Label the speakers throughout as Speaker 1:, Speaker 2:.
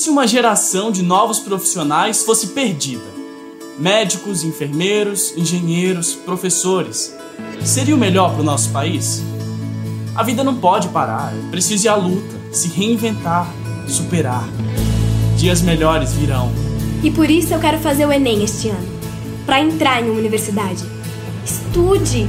Speaker 1: se uma geração de novos profissionais fosse perdida? Médicos, enfermeiros, engenheiros, professores. Seria o melhor para o nosso país? A vida não pode parar, é preciso ir à luta, se reinventar, superar. Dias melhores virão.
Speaker 2: E por isso eu quero fazer o Enem este ano para entrar em uma universidade. Estude!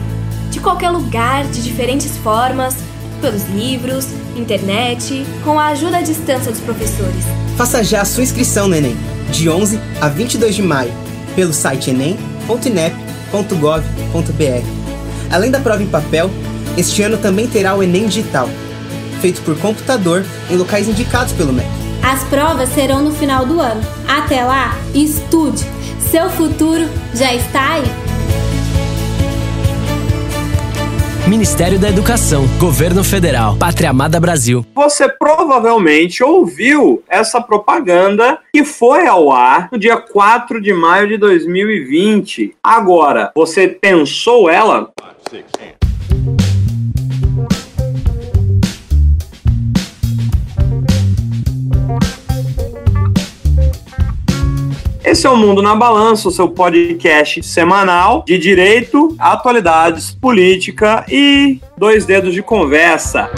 Speaker 2: De qualquer lugar, de diferentes formas, pelos livros, internet, com a ajuda à distância dos professores.
Speaker 3: Faça já a sua inscrição no Enem, de 11 a 22 de maio, pelo site enem.inep.gov.br. Além da prova em papel, este ano também terá o Enem Digital, feito por computador em locais indicados pelo MEC.
Speaker 4: As provas serão no final do ano. Até lá, estude! Seu futuro já está aí!
Speaker 5: Ministério da Educação, Governo Federal, Pátria Amada Brasil.
Speaker 6: Você provavelmente ouviu essa propaganda que foi ao ar no dia 4 de maio de 2020. Agora, você pensou ela? Esse é o Mundo na Balança, o seu podcast semanal de direito, atualidades, política e dois dedos de conversa.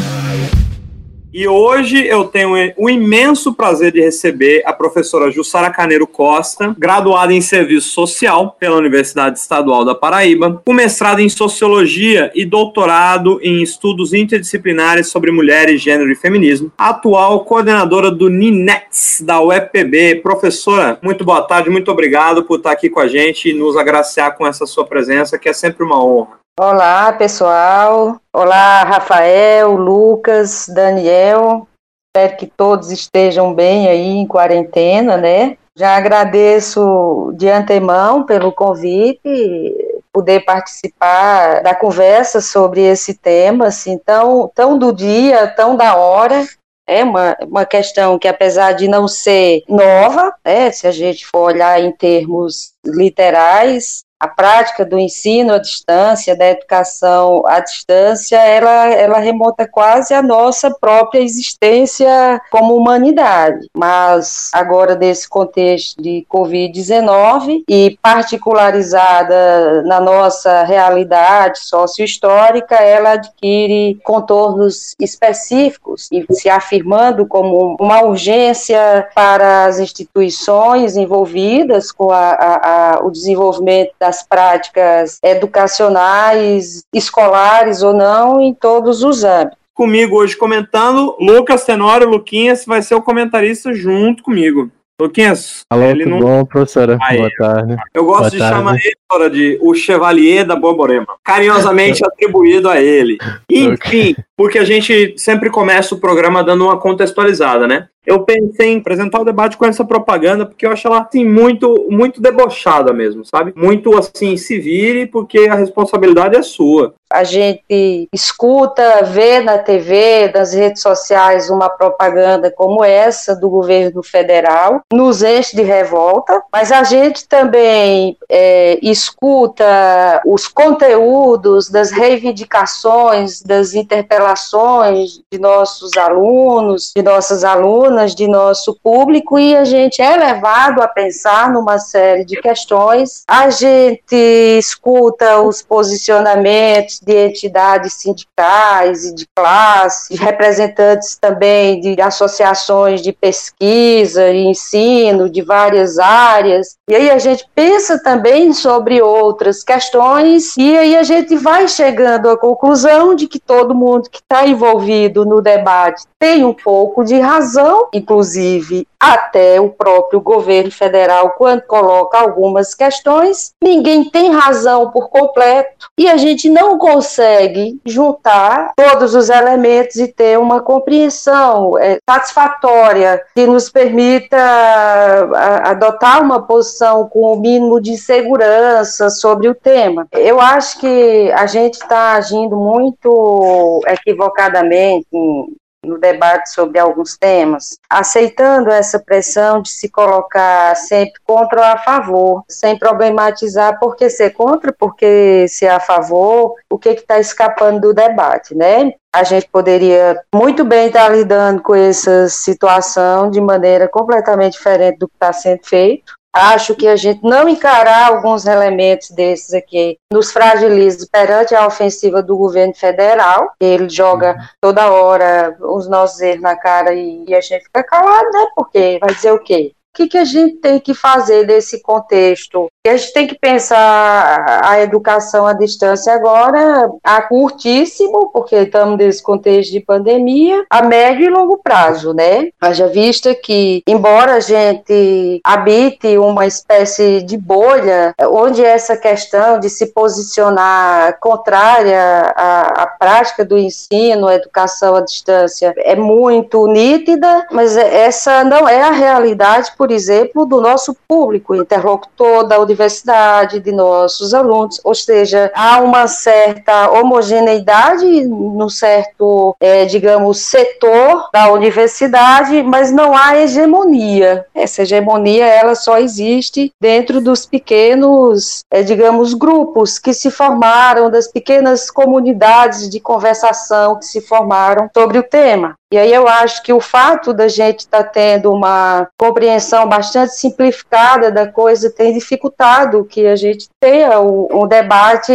Speaker 6: E hoje eu tenho o imenso prazer de receber a professora Jussara Caneiro Costa, graduada em Serviço Social pela Universidade Estadual da Paraíba, com mestrado em Sociologia e doutorado em Estudos Interdisciplinares sobre Mulheres, Gênero e Feminismo, atual coordenadora do NINETS da UFPB. Professora, muito boa tarde, muito obrigado por estar aqui com a gente e nos agraciar com essa sua presença, que é sempre uma honra.
Speaker 7: Olá, pessoal. Olá, Rafael, Lucas, Daniel. Espero que todos estejam bem aí em quarentena, né? Já agradeço de antemão pelo convite, poder participar da conversa sobre esse tema, assim, tão, tão do dia, tão da hora. É uma, uma questão que, apesar de não ser nova, né, se a gente for olhar em termos literais, a prática do ensino à distância, da educação à distância, ela, ela remonta quase à nossa própria existência como humanidade. Mas agora, nesse contexto de Covid-19 e particularizada na nossa realidade sociohistórica, ela adquire contornos específicos e se afirmando como uma urgência para as instituições envolvidas com a, a, a, o desenvolvimento da das práticas educacionais, escolares ou não, em todos os âmbitos.
Speaker 6: Comigo hoje comentando, Lucas Tenório, Luquinhas vai ser o comentarista junto comigo. Luquinhas.
Speaker 8: Alô, ele tudo não... bom, professora? Aí, Boa tarde.
Speaker 6: Eu gosto
Speaker 8: Boa
Speaker 6: de
Speaker 8: tarde.
Speaker 6: chamar ele de o Chevalier da Borborema, carinhosamente atribuído a ele. Enfim, porque a gente sempre começa o programa dando uma contextualizada, né? Eu pensei em apresentar o debate com essa propaganda, porque eu acho ela assim, muito, muito debochada mesmo, sabe? Muito assim, se vire, porque a responsabilidade é sua.
Speaker 7: A gente escuta, vê na TV, nas redes sociais, uma propaganda como essa do governo federal, nos enche de revolta, mas a gente também é, escuta os conteúdos das reivindicações, das interpelações de nossos alunos, de nossas alunas, de nosso público, e a gente é levado a pensar numa série de questões. A gente escuta os posicionamentos de entidades sindicais e de classe, representantes também de associações de pesquisa e ensino de várias áreas, e aí a gente pensa também sobre outras questões, e aí a gente vai chegando à conclusão de que todo mundo que está envolvido no debate tem um pouco de razão, inclusive até o próprio governo federal, quando coloca algumas questões, ninguém tem razão por completo. E a gente não consegue juntar todos os elementos e ter uma compreensão é, satisfatória que nos permita a, adotar uma posição com o mínimo de segurança sobre o tema. Eu acho que a gente está agindo muito equivocadamente em no debate sobre alguns temas, aceitando essa pressão de se colocar sempre contra ou a favor, sem problematizar por que ser contra, porque ser a favor, o que está escapando do debate, né? a gente poderia muito bem estar lidando com essa situação de maneira completamente diferente do que está sendo feito. Acho que a gente não encarar alguns elementos desses aqui nos fragiliza perante a ofensiva do governo federal. Ele joga uhum. toda hora os nossos erros na cara e a gente fica calado, né? Porque vai dizer o quê? O que, que a gente tem que fazer desse contexto? A gente tem que pensar a educação à distância agora a curtíssimo, porque estamos nesse contexto de pandemia, a médio e longo prazo, né? Haja vista que, embora a gente habite uma espécie de bolha, onde essa questão de se posicionar contrária à, à prática do ensino, à educação à distância, é muito nítida, mas essa não é a realidade por exemplo, do nosso público interlocutor da universidade, de nossos alunos, ou seja, há uma certa homogeneidade no certo, é, digamos, setor da universidade, mas não há hegemonia. Essa hegemonia ela só existe dentro dos pequenos, é, digamos, grupos que se formaram, das pequenas comunidades de conversação que se formaram sobre o tema. E aí eu acho que o fato da gente estar tá tendo uma compreensão bastante simplificada da coisa tem dificultado que a gente tenha um, debate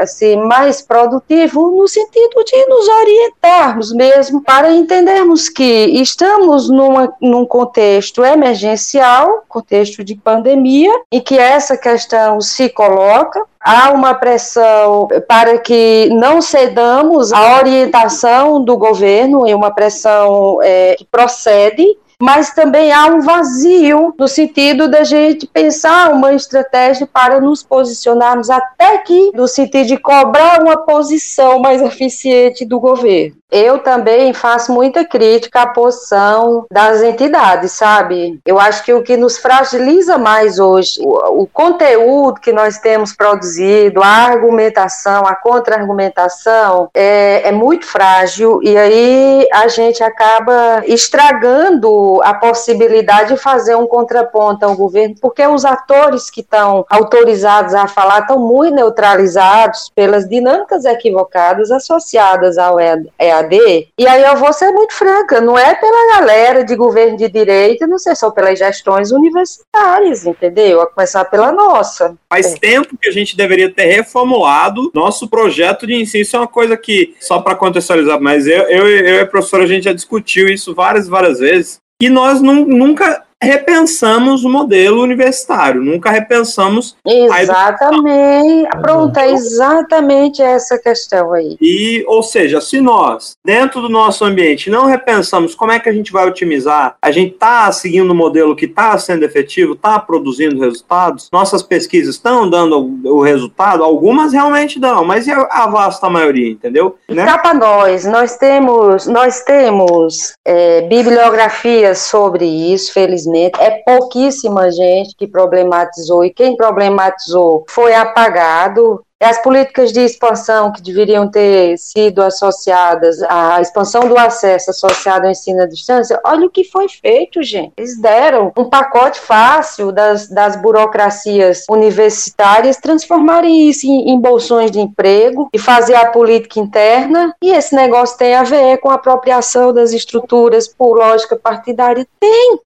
Speaker 7: assim mais produtivo no sentido de nos orientarmos mesmo para entendermos que estamos numa, num contexto emergencial, contexto de pandemia, em que essa questão se coloca, há uma pressão para que não cedamos à orientação do governo, e uma pressão é, que procede mas também há um vazio no sentido da gente pensar uma estratégia para nos posicionarmos até que no sentido de cobrar uma posição mais eficiente do governo. Eu também faço muita crítica à posição das entidades, sabe? Eu acho que o que nos fragiliza mais hoje, o, o conteúdo que nós temos produzido, a argumentação, a contra-argumentação, é, é muito frágil e aí a gente acaba estragando a possibilidade de fazer um contraponto ao governo, porque os atores que estão autorizados a falar estão muito neutralizados pelas dinâmicas equivocadas associadas ao EAD. E aí eu vou ser muito franca, não é pela galera de governo de direita, não sei, só pelas gestões universitárias, entendeu? A começar pela nossa.
Speaker 6: Faz tempo que a gente deveria ter reformulado nosso projeto de ensino. Isso é uma coisa que, só para contextualizar, mas eu, eu, eu e a professora, a gente já discutiu isso várias, várias vezes. E nós nunca repensamos o modelo universitário, nunca repensamos.
Speaker 7: Exatamente. Pronto, é exatamente essa questão aí.
Speaker 6: E, ou seja, se nós, dentro do nosso ambiente, não repensamos como é que a gente vai otimizar, a gente está seguindo um modelo que está sendo efetivo, está produzindo resultados, nossas pesquisas estão dando o resultado, algumas realmente dão, mas é a vasta maioria, entendeu?
Speaker 7: Né? Cá para nós, nós temos, nós temos é, bibliografias sobre isso, felizmente infelizmente, é pouquíssima gente que problematizou, e quem problematizou foi apagado. As políticas de expansão que deveriam ter sido associadas à expansão do acesso associado ao ensino à distância, olha o que foi feito, gente. Eles deram um pacote fácil das, das burocracias universitárias transformarem isso em, em bolsões de emprego e fazer a política interna. E esse negócio tem a ver com a apropriação das estruturas por lógica partidária? Tem.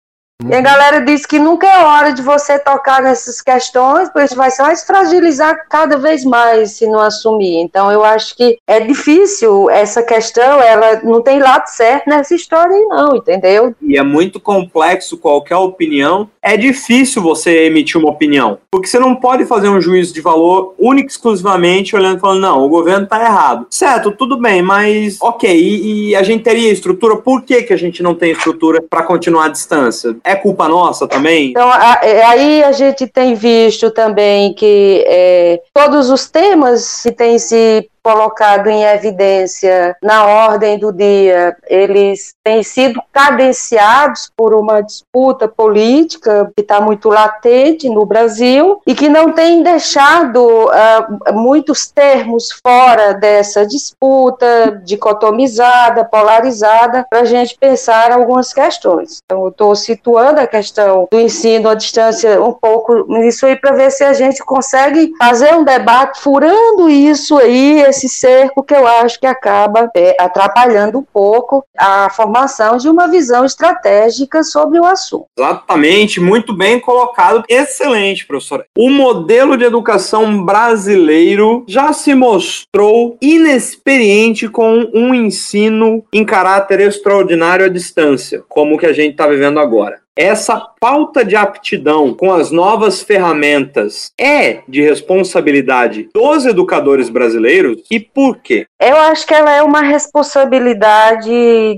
Speaker 7: E a galera diz que nunca é hora de você tocar nessas questões, porque vai se mais fragilizar cada vez mais se não assumir. Então eu acho que é difícil essa questão, ela não tem lado certo nessa história aí não, entendeu?
Speaker 6: E é muito complexo qualquer opinião. É difícil você emitir uma opinião, porque você não pode fazer um juízo de valor único exclusivamente olhando e falando, não, o governo tá errado. Certo, tudo bem, mas ok, e, e a gente teria estrutura, por que, que a gente não tem estrutura para continuar à distância? É é culpa nossa também?
Speaker 7: Então, é, aí a gente tem visto também que é, todos os temas que têm se colocado em evidência na ordem do dia, eles têm sido cadenciados por uma disputa política que está muito latente no Brasil e que não tem deixado uh, muitos termos fora dessa disputa dicotomizada, polarizada, para a gente pensar algumas questões. Então, eu estou situando a questão do ensino à distância um pouco nisso aí para ver se a gente consegue fazer um debate furando isso aí, esse cerco que eu acho que acaba é, atrapalhando um pouco a formação de uma visão estratégica sobre o assunto.
Speaker 6: Exatamente, muito bem colocado. Excelente, professora. O modelo de educação brasileiro já se mostrou inexperiente com um ensino em caráter extraordinário à distância, como o que a gente está vivendo agora essa falta de aptidão com as novas ferramentas é de responsabilidade dos educadores brasileiros e por quê?
Speaker 7: Eu acho que ela é uma responsabilidade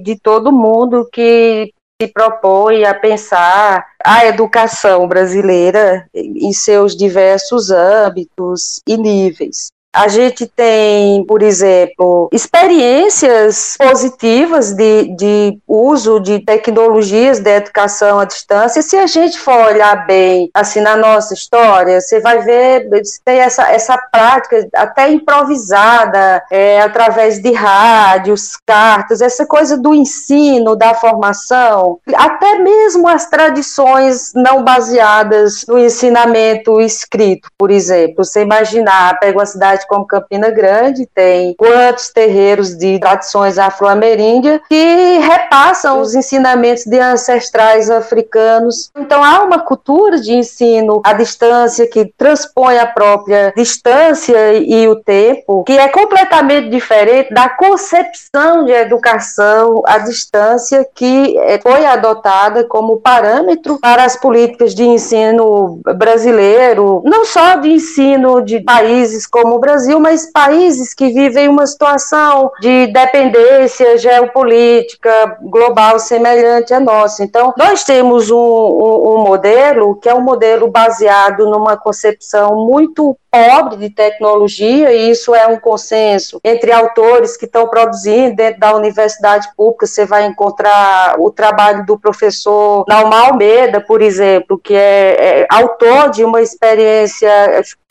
Speaker 7: de todo mundo que se propõe a pensar a educação brasileira em seus diversos âmbitos e níveis. A gente tem, por exemplo, experiências positivas de, de uso de tecnologias de educação à distância. Se a gente for olhar bem, assim, na nossa história, você vai ver, tem essa, essa prática até improvisada, é, através de rádios, cartas, essa coisa do ensino, da formação, até mesmo as tradições não baseadas no ensinamento escrito, por exemplo. Você imaginar, pega uma cidade cidade como Campina Grande tem quantos terreiros de tradições afro-ameríndias que repassam os ensinamentos de ancestrais africanos. Então há uma cultura de ensino à distância que transpõe a própria distância e o tempo, que é completamente diferente da concepção de educação à distância que eh, foi adotada como parâmetro para as políticas de ensino brasileiro, não só de ensino de países como o Brasil, Brasil, mas países que vivem uma situação de dependência geopolítica global semelhante à nossa. Então, nós temos um, um, um modelo que é um modelo baseado numa concepção muito pobre de tecnologia, e isso é um consenso entre autores que estão produzindo dentro da universidade pública. Você vai encontrar o trabalho do professor Naumar Almeida, por exemplo, que é, é autor de uma experiência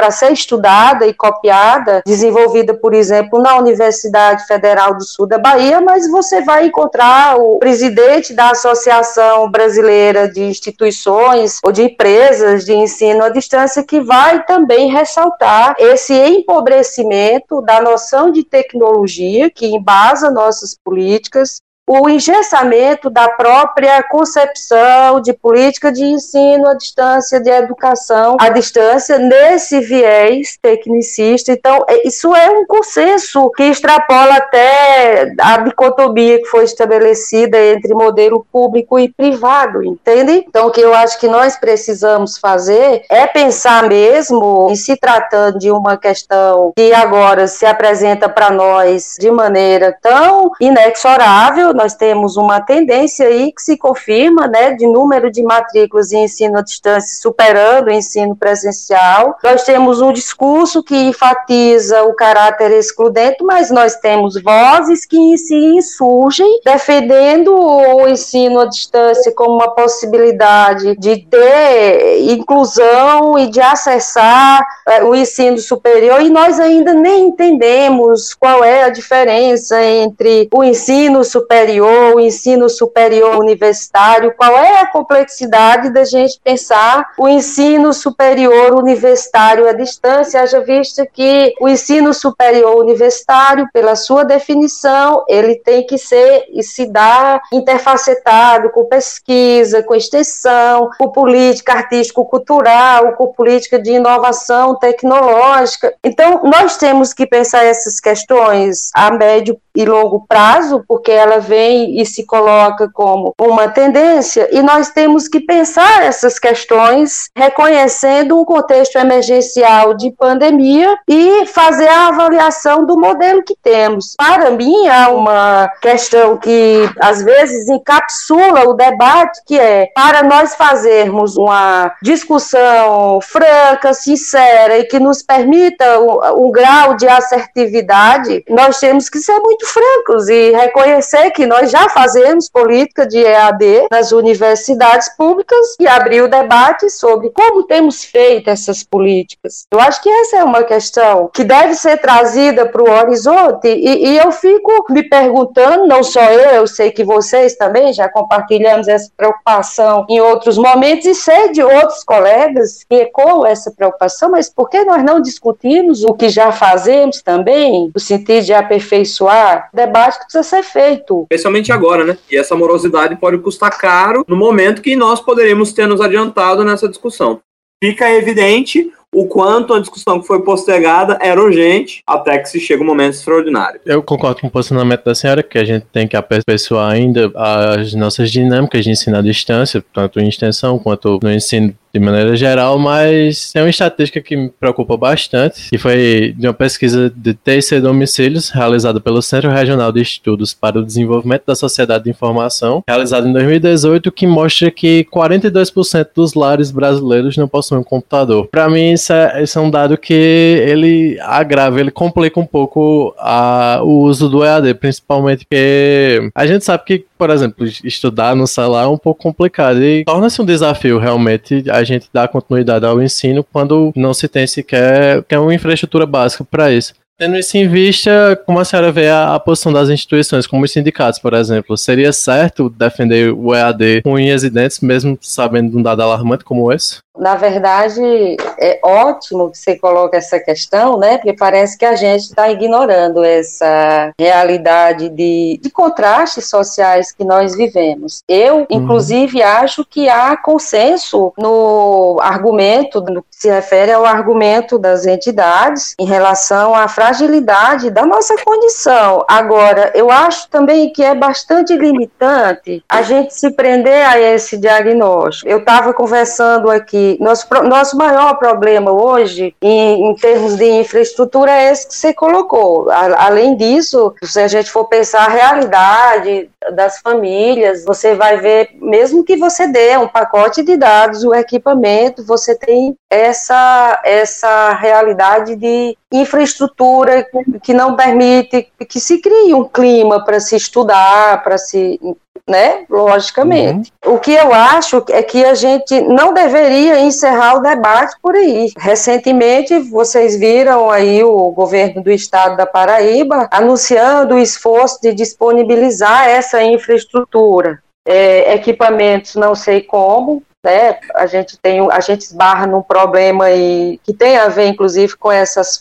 Speaker 7: para ser estudada e copiada, desenvolvida, por exemplo, na Universidade Federal do Sul da Bahia, mas você vai encontrar o presidente da Associação Brasileira de Instituições ou de Empresas de Ensino à Distância, que vai também ressaltar esse empobrecimento da noção de tecnologia que embasa nossas políticas o engessamento da própria concepção de política de ensino à distância, de educação à distância, nesse viés tecnicista. Então, é, isso é um consenso que extrapola até a dicotomia que foi estabelecida entre modelo público e privado, entende? Então, o que eu acho que nós precisamos fazer é pensar mesmo, em se tratando de uma questão que agora se apresenta para nós de maneira tão inexorável, nós temos uma tendência aí que se confirma, né, de número de matrículas em ensino à distância superando o ensino presencial. Nós temos um discurso que enfatiza o caráter excludente, mas nós temos vozes que se insurgem defendendo o ensino à distância como uma possibilidade de ter inclusão e de acessar é, o ensino superior e nós ainda nem entendemos qual é a diferença entre o ensino superior superior, o ensino superior universitário, qual é a complexidade da gente pensar o ensino superior universitário à distância, haja vista que o ensino superior universitário, pela sua definição, ele tem que ser e se dar interfacetado com pesquisa, com extensão, com política artístico-cultural, com política de inovação tecnológica. Então, nós temos que pensar essas questões a médio e longo prazo, porque ela vem vem e se coloca como uma tendência, e nós temos que pensar essas questões reconhecendo um contexto emergencial de pandemia e fazer a avaliação do modelo que temos. Para mim, há uma questão que às vezes encapsula o debate, que é para nós fazermos uma discussão franca, sincera e que nos permita um, um grau de assertividade, nós temos que ser muito francos e reconhecer que nós já fazemos política de EAD nas universidades públicas e abrir o debate sobre como temos feito essas políticas. Eu acho que essa é uma questão que deve ser trazida para o horizonte e, e eu fico me perguntando, não só eu, eu sei que vocês também já compartilhamos essa preocupação em outros momentos e sei de outros colegas que ecoam essa preocupação, mas por que nós não discutimos o que já fazemos também, no sentido de aperfeiçoar? Debate que precisa ser feito.
Speaker 6: Especialmente agora, né? E essa morosidade pode custar caro no momento que nós poderemos ter nos adiantado nessa discussão. Fica evidente o quanto a discussão que foi postergada era urgente até que se chega um momento extraordinário.
Speaker 8: Eu concordo com o posicionamento da senhora que a gente tem que aperfeiçoar ainda as nossas dinâmicas de ensino à distância, tanto em extensão quanto no ensino de maneira geral, mas é uma estatística que me preocupa bastante, e foi de uma pesquisa de TC Domicílios, realizada pelo Centro Regional de Estudos para o Desenvolvimento da Sociedade de Informação, realizada em 2018, que mostra que 42% dos lares brasileiros não possuem um computador. Para mim, isso é, isso é, um dado que ele agrava, ele complica um pouco a, o uso do EAD, principalmente porque a gente sabe que, por exemplo, estudar no celular é um pouco complicado e torna-se um desafio realmente a gente dar continuidade ao ensino quando não se tem sequer que uma infraestrutura básica para isso. Tendo isso em vista, como a senhora vê a, a, posição das instituições, como os sindicatos, por exemplo, seria certo defender o EAD com unhas e dentes, mesmo sabendo de um dado alarmante como esse?
Speaker 7: Na verdade, é ótimo que você coloque essa questão, né? Porque parece que a gente está ignorando essa realidade de, de, contrastes sociais que nós vivemos. Eu, uhum. inclusive, uhum. acho que há consenso no argumento, no que se refere ao argumento das entidades em relação à fragilidade da nossa condição. Agora, eu acho também que é bastante limitante a gente se prender a esse diagnóstico. Eu estava conversando aqui nosso, nosso maior problema hoje, em, em, termos de infraestrutura, é esse que você colocou. A, além disso, se a gente for pensar a realidade das famílias, você vai ver, mesmo que você dê um pacote de dados, o equipamento, você tem essa, essa realidade de infraestrutura que não permite que se crie um clima para se estudar, para se né? Logicamente. Uhum. O que eu acho é que a gente não deveria encerrar o debate por aí. Recentemente, vocês viram aí o governo do estado da Paraíba anunciando o esforço de disponibilizar essa infraestrutura. É, equipamentos, não sei como, né? A gente tem, a gente esbarra num problema aí que tem a ver, inclusive, com essas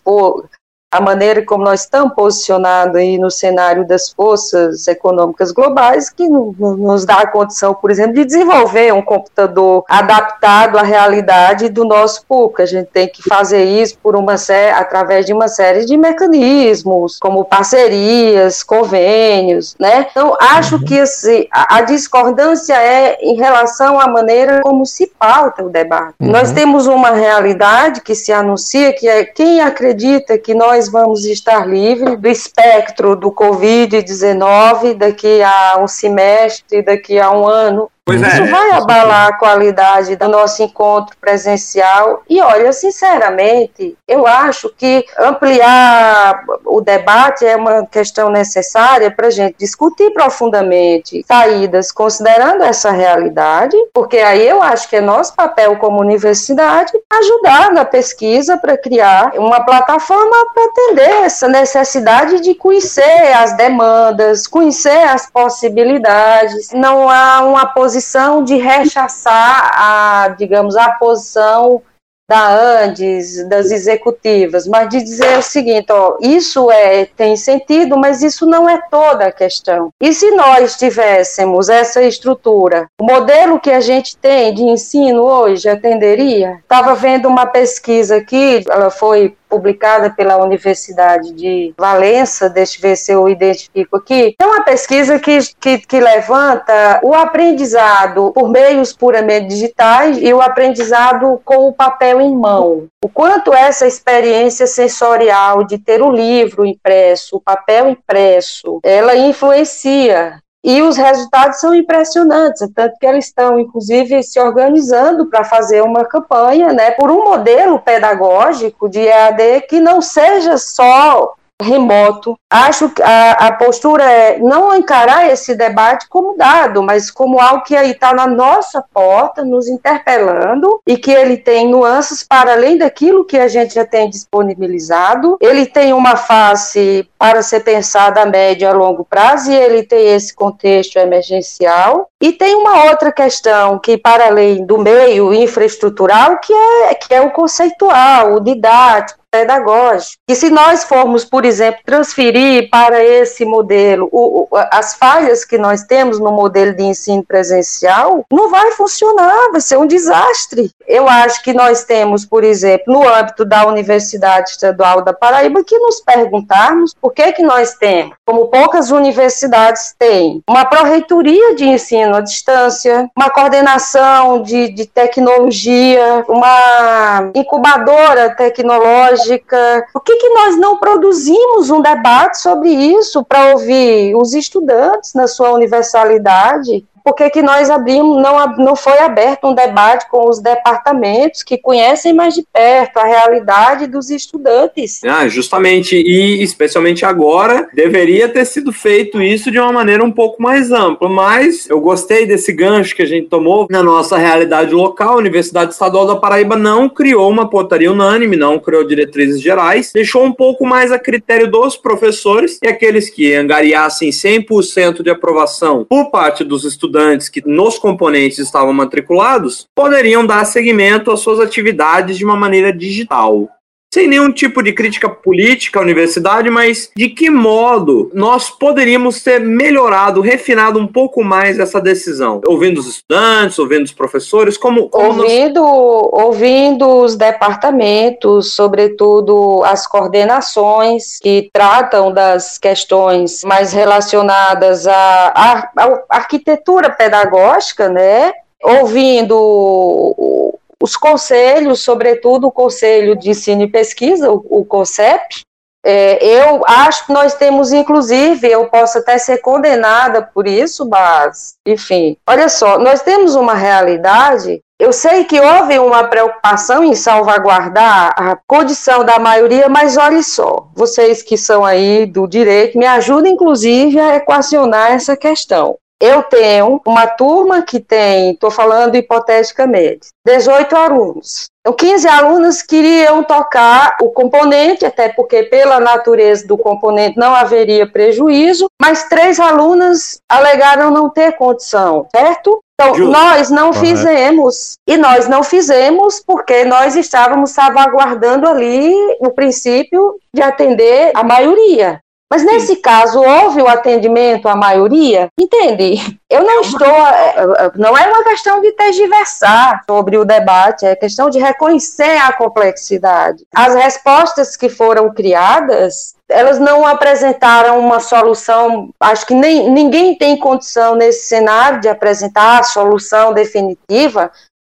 Speaker 7: a maneira como nós estamos posicionados aí no cenário das forças econômicas globais, que nos dá a condição, por exemplo, de desenvolver um computador adaptado à realidade do nosso público. A gente tem que fazer isso por uma série, através de uma série de mecanismos, como parcerias, convênios, né? Então, acho que assim, a, a discordância é em relação à maneira como se pauta o debate. Uhum. Nós temos uma realidade que se anuncia, que é quem acredita que nós nós vamos estar livres do espectro do Covid-19 daqui a um semestre, daqui a um ano. Pois Isso é. vai abalar a qualidade do nosso encontro presencial. E olha, sinceramente, eu acho que ampliar o debate é uma questão necessária para a gente discutir profundamente saídas considerando essa realidade, porque aí eu acho que é nosso papel como universidade ajudar na pesquisa para criar uma plataforma para atender essa necessidade de conhecer as demandas, conhecer as possibilidades. Não há uma posição posição de rechaçar a, digamos, a posição da Andes, das executivas, mas de dizer o seguinte, ó, isso é tem sentido, mas isso não é toda a questão. E se nós tivéssemos essa estrutura, o modelo que a gente tem de ensino hoje atenderia? Estava vendo uma pesquisa aqui, ela foi publicada pela Universidade de Valença, deixa eu ver se eu identifico aqui, é uma pesquisa que, que, que levanta o aprendizado por meios puramente digitais e o aprendizado com o papel em mão. O quanto essa experiência sensorial de ter o livro impresso, o papel impresso, ela influencia e os resultados são impressionantes, tanto que eles estão, inclusive, se organizando para fazer uma campanha né, por um modelo pedagógico de EAD que não seja só remoto. Acho que a, a, postura é não encarar esse debate como dado, mas como algo que aí está na nossa porta, nos interpelando, e que ele tem nuances para além daquilo que a gente já tem disponibilizado. Ele tem uma face para ser pensada a médio e a longo prazo, e ele tem esse contexto emergencial. E tem uma outra questão que, para além do meio infraestrutural, que é, que é o conceitual, o didático, pedagógico. E se nós formos, por exemplo, transferir para esse modelo o, o, as falhas que nós temos no modelo de ensino presencial, não vai funcionar, vai ser um desastre. Eu acho que nós temos, por exemplo, no âmbito da Universidade Estadual da Paraíba, que nos perguntarmos por que, que nós temos, como poucas universidades têm, uma pró-reitoria de ensino à distância, uma coordenação de, de tecnologia, uma incubadora tecnológica o que, que nós não produzimos um debate sobre isso para ouvir os estudantes na sua universalidade? Por que, que nós abrimos, não, não foi aberto um debate com os departamentos que conhecem mais de perto a realidade dos estudantes.
Speaker 6: Ah, justamente, e especialmente agora, deveria ter sido feito isso de uma maneira um pouco mais ampla, mas eu gostei desse gancho que a gente tomou na nossa realidade local. A Universidade Estadual da Paraíba não criou uma portaria unânime, não criou diretrizes gerais, deixou um pouco mais a critério dos professores e aqueles que angariassem 100% de aprovação por parte dos estudantes estudantes que nos componentes estavam matriculados poderiam dar seguimento às suas atividades de uma maneira digital sem nenhum tipo de crítica política à universidade, mas de que modo nós poderíamos ter melhorado, refinado um pouco mais essa decisão? Ouvindo os estudantes, ouvindo os professores, como.
Speaker 7: ouvindo, nós... ouvindo os departamentos, sobretudo as coordenações que tratam das questões mais relacionadas à, à, à arquitetura pedagógica, né? Ouvindo os conselhos, sobretudo o Conselho de Ensino e Pesquisa, o, o CONCEP, é, eu acho que nós temos, inclusive, eu posso até ser condenada por isso, mas, enfim, olha só, nós temos uma realidade. Eu sei que houve uma preocupação em salvaguardar a condição da maioria, mas olha só, vocês que são aí do direito, me ajudem, inclusive, a equacionar essa questão eu tenho uma turma que tem, estou falando hipoteticamente, 18 alunos. Então, 15 alunos queriam tocar o componente, até porque, pela natureza do componente, não haveria prejuízo, mas três alunas alegaram não ter condição, certo? Então, Justo. nós não fizemos. E nós não fizemos porque nós estávamos salvaguardando ali o princípio de atender a maioria. Mas nesse Sim. caso, houve o atendimento à maioria? Entende? Eu não estou. É, é, não é uma questão de tergiversar sobre o debate, é questão de reconhecer a complexidade. As respostas que foram criadas, elas não apresentaram uma solução. Acho que nem, ninguém tem condição nesse cenário de apresentar a solução definitiva,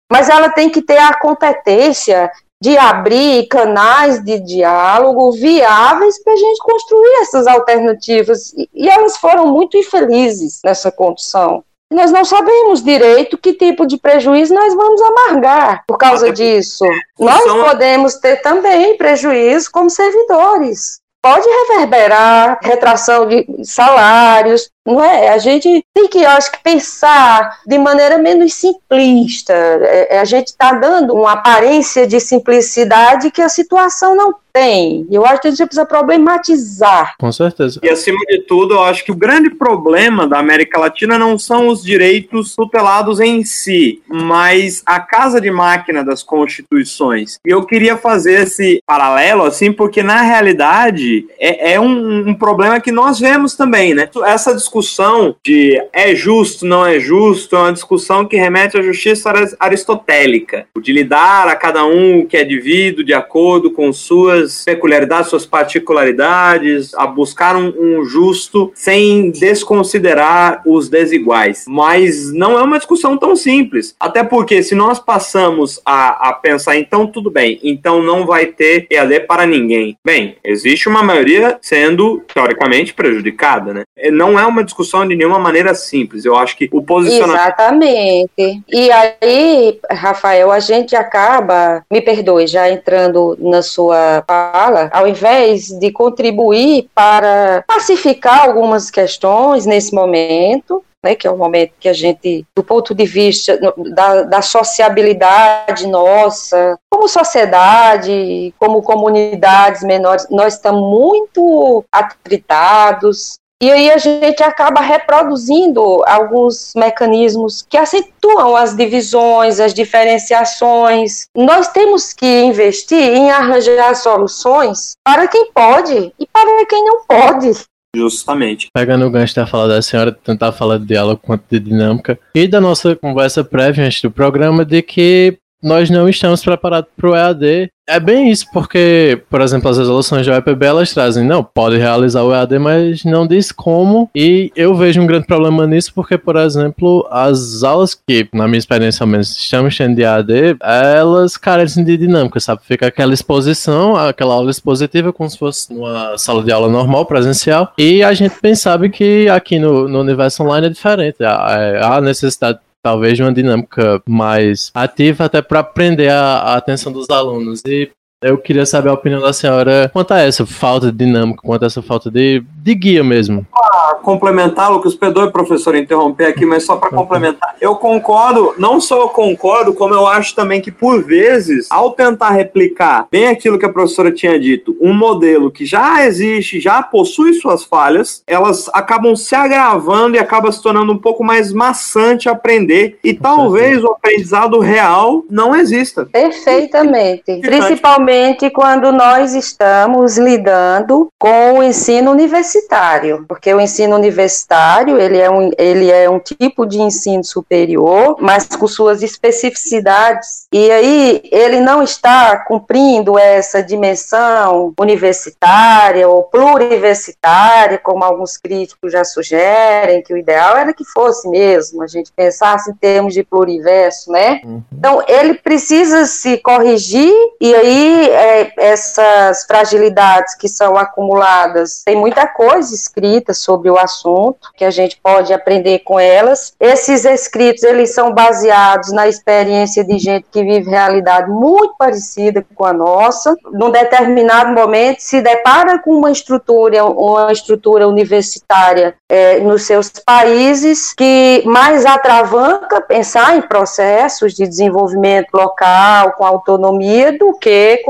Speaker 7: mas ela tem que ter a competência de abrir canais de diálogo viáveis para a gente construir essas alternativas. E, elas foram muito infelizes nessa condição. Nós não sabemos direito que tipo de prejuízo nós vamos amargar por causa disso. Nós podemos ter também prejuízo como servidores pode reverberar retração de salários, não é? A gente tem que, eu acho que, pensar de maneira menos simplista. É, é a gente está dando uma aparência de simplicidade que a situação não tem. Eu acho que a gente precisa problematizar.
Speaker 8: Com certeza.
Speaker 6: E acima de tudo, eu acho que o grande problema da América Latina não são os direitos tutelados em si, mas a casa de máquina das constituições. E eu queria fazer esse paralelo assim, porque na realidade é, é um, um, problema que nós vemos também, né? Essa discussão de é justo, não é justo, é uma discussão que remete à justiça aristotélica, de lidar a cada um que é devido de acordo com suas peculiaridades, suas particularidades, a buscar um, um justo sem desconsiderar os desiguais. Mas não é uma discussão tão simples, até porque se nós passamos a, a pensar, então tudo bem, então não vai ter EAD para ninguém. Bem, existe uma maioria sendo teoricamente prejudicada, né? Não é uma discussão de nenhuma maneira simples. Eu acho que o posicionamento.
Speaker 7: Exatamente. E aí, Rafael, a gente acaba, me perdoe, já entrando na sua fala, ao invés de contribuir para pacificar algumas questões nesse momento, né, que é o momento que a gente, do ponto de vista da, da sociabilidade nossa, como sociedade, como comunidades menores, nós estamos muito atritados, e aí a gente acaba reproduzindo alguns mecanismos que acentuam as divisões, as diferenciações. Nós temos que investir em arranjar soluções para quem pode e para quem não pode.
Speaker 6: Justamente.
Speaker 8: Pegando o gancho da fala da senhora, tentar falar de diálogo quanto de dinâmica, e da nossa conversa prévia antes do programa, de que nós não estamos preparados para o EAD é bem isso, porque, por exemplo, as resoluções da UEPB elas trazem, não, pode realizar o EAD, mas não diz como. E eu vejo um grande problema nisso, porque, por exemplo, as aulas que, na minha experiência ao menos, estamos tendo de EAD, elas carecem de dinâmica, sabe? Fica aquela exposição, aquela aula expositiva, como se fosse numa sala de aula normal, presencial. E a gente bem sabe que aqui no, no universo online é diferente. Há, há necessidade talvez uma dinâmica mais ativa até para prender a, a, atenção dos alunos. E eu queria saber a opinião da senhora quanto a essa falta de dinâmica, quanto a essa falta de, de guia mesmo.
Speaker 6: Para complementar, Lucas, perdoe, professor, interromper aqui, mas só para complementar, eu concordo, não só eu concordo, como eu acho também que, por vezes, ao tentar replicar bem aquilo que a professora tinha dito, um modelo que já existe, já possui suas falhas, elas acabam se agravando e acaba se tornando um pouco mais maçante aprender, e talvez o aprendizado real não exista.
Speaker 7: Perfeitamente. Principalmente principalmente quando nós estamos lidando com o ensino universitário, porque o ensino universitário ele é um, ele é um tipo de ensino superior, mas com suas especificidades. E aí ele não está cumprindo essa dimensão universitária ou pluriversitária, como alguns críticos já sugerem, que o ideal era que fosse mesmo, a gente pensasse em termos de pluriverso, né? Uhum. Então ele precisa se corrigir e aí é, essas fragilidades que são acumuladas, tem muita coisa escrita sobre o assunto que a gente pode aprender com elas. Esses escritos eles são baseados na experiência de gente que vive realidade muito parecida com a nossa. Num determinado momento se depara com uma estrutura, uma estrutura universitária é, nos seus países que mais atravanca pensar em processos de desenvolvimento local com autonomia do que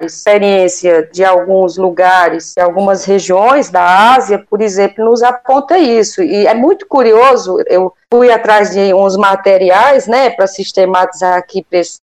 Speaker 7: A experiência de alguns lugares, de algumas regiões da Ásia, por exemplo, nos aponta isso. E é muito curioso, eu fui atrás de uns materiais, né, para sistematizar aqui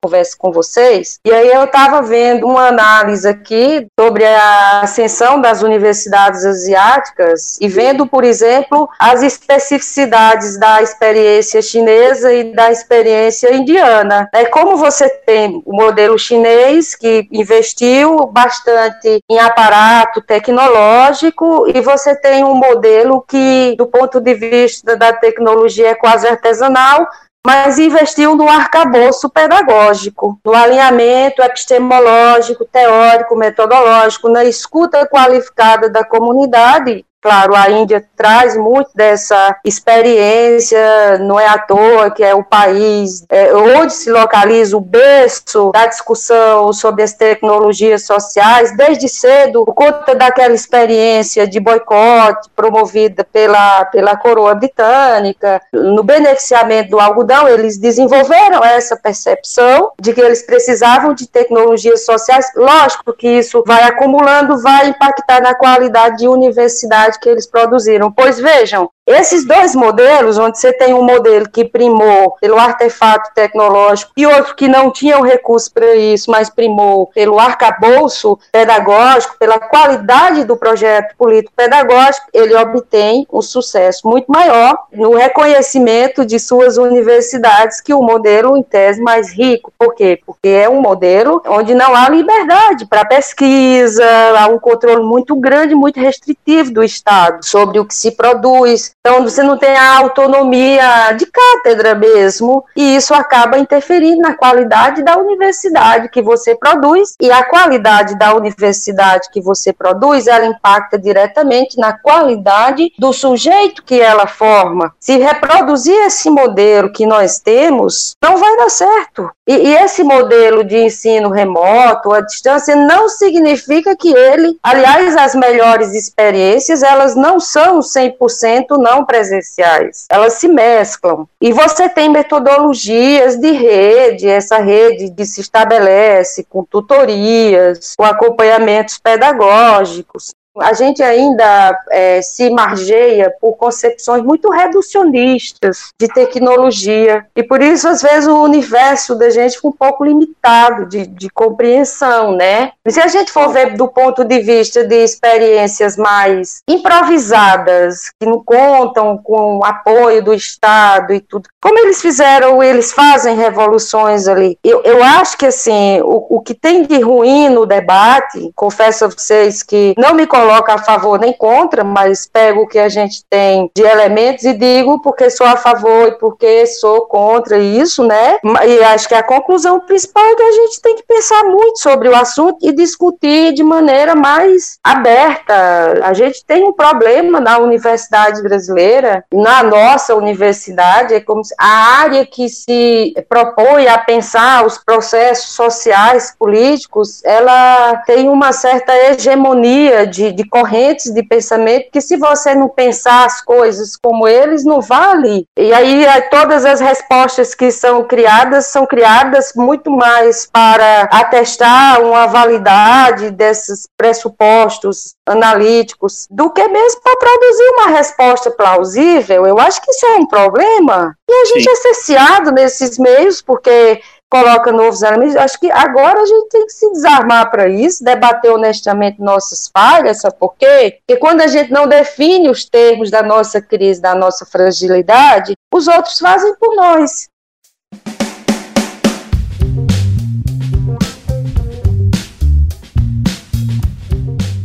Speaker 7: conversa com vocês. E aí eu estava vendo uma análise aqui sobre a ascensão das universidades asiáticas e vendo, por exemplo, as especificidades da experiência chinesa e da experiência indiana. É como você tem o modelo chinês que investiu bastante em aparato tecnológico e você tem um modelo que, do ponto de vista da tecnologia, é quase artesanal, mas investiu no arcabouço pedagógico, no alinhamento epistemológico, teórico, metodológico, na escuta qualificada da comunidade Claro, a Índia traz muito dessa experiência, não é à toa que é o país é, onde se localiza o berço da discussão sobre as tecnologias sociais, desde cedo, por conta daquela experiência de boicote promovida pela, pela coroa britânica, no beneficiamento do algodão, eles desenvolveram essa percepção de que eles precisavam de tecnologias sociais. Lógico que isso vai acumulando, vai impactar na qualidade de universidade que eles produziram. Pois vejam, Esses dois modelos, onde você tem um modelo que primou pelo artefato tecnológico e outro que não tinha o recurso para isso, mas primou pelo arcabouço pedagógico, pela qualidade do projeto político-pedagógico, ele obtém um sucesso muito maior no reconhecimento de suas universidades que o modelo, em tese, mais rico. Por quê? Porque é um modelo onde não há liberdade para pesquisa, há um controle muito grande, muito restritivo do Estado sobre o que se produz. Então, você não tem a autonomia de cátedra mesmo, e isso acaba interferindo na qualidade da universidade que você produz, e a qualidade da universidade que você produz, ela impacta diretamente na qualidade do sujeito que ela forma. Se reproduzir esse modelo que nós temos, não vai dar certo. E, e esse modelo de ensino remoto, à distância, não significa que ele, aliás, as melhores experiências, elas não são 100% não presenciais, elas se mesclam. E você tem metodologias de rede, essa rede que se estabelece com tutorias, com acompanhamentos pedagógicos, a gente ainda é, se margeia por concepções muito reducionistas de tecnologia e por isso às vezes o universo da gente fica um pouco limitado de, de compreensão, né? E se a gente for ver do ponto de vista de experiências mais improvisadas, que não contam com o apoio do Estado e tudo, como eles fizeram, eles fazem revoluções ali. Eu, eu acho que assim, o, o que tem de ruim no debate, confesso a vocês que não me a favor nem contra, mas pego o que a gente tem de elementos e digo porque sou a favor e porque sou contra isso, né? E acho que a conclusão principal é que a gente tem que pensar muito sobre o assunto e discutir de maneira mais aberta. A gente tem um problema na universidade brasileira, na nossa universidade, é como se a área que se propõe a pensar os processos sociais, políticos, ela tem uma certa hegemonia de, de correntes de pensamento que se você não pensar as coisas como eles, não vale. E aí é, todas as respostas que são criadas são criadas muito mais para atestar uma validade desses pressupostos analíticos do que mesmo para produzir uma resposta plausível. Eu acho que isso é um problema. E a gente Sim. é cerceado nesses meios porque coloca novos elementos. Acho que agora a gente tem que se desarmar para isso, debater honestamente nossas falhas, sabe por quê? Porque quando a gente não define os termos da nossa crise, da nossa fragilidade, os outros fazem por nós.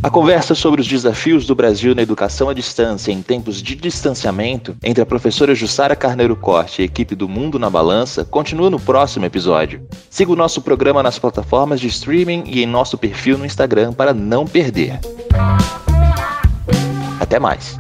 Speaker 9: A conversa sobre os desafios do Brasil na educação à distância em tempos de distanciamento entre a professora Jussara Carneiro Corte e a equipe do Mundo na Balança continua no próximo episódio. Siga o nosso programa nas plataformas de streaming e em nosso perfil no Instagram para não perder. Até mais!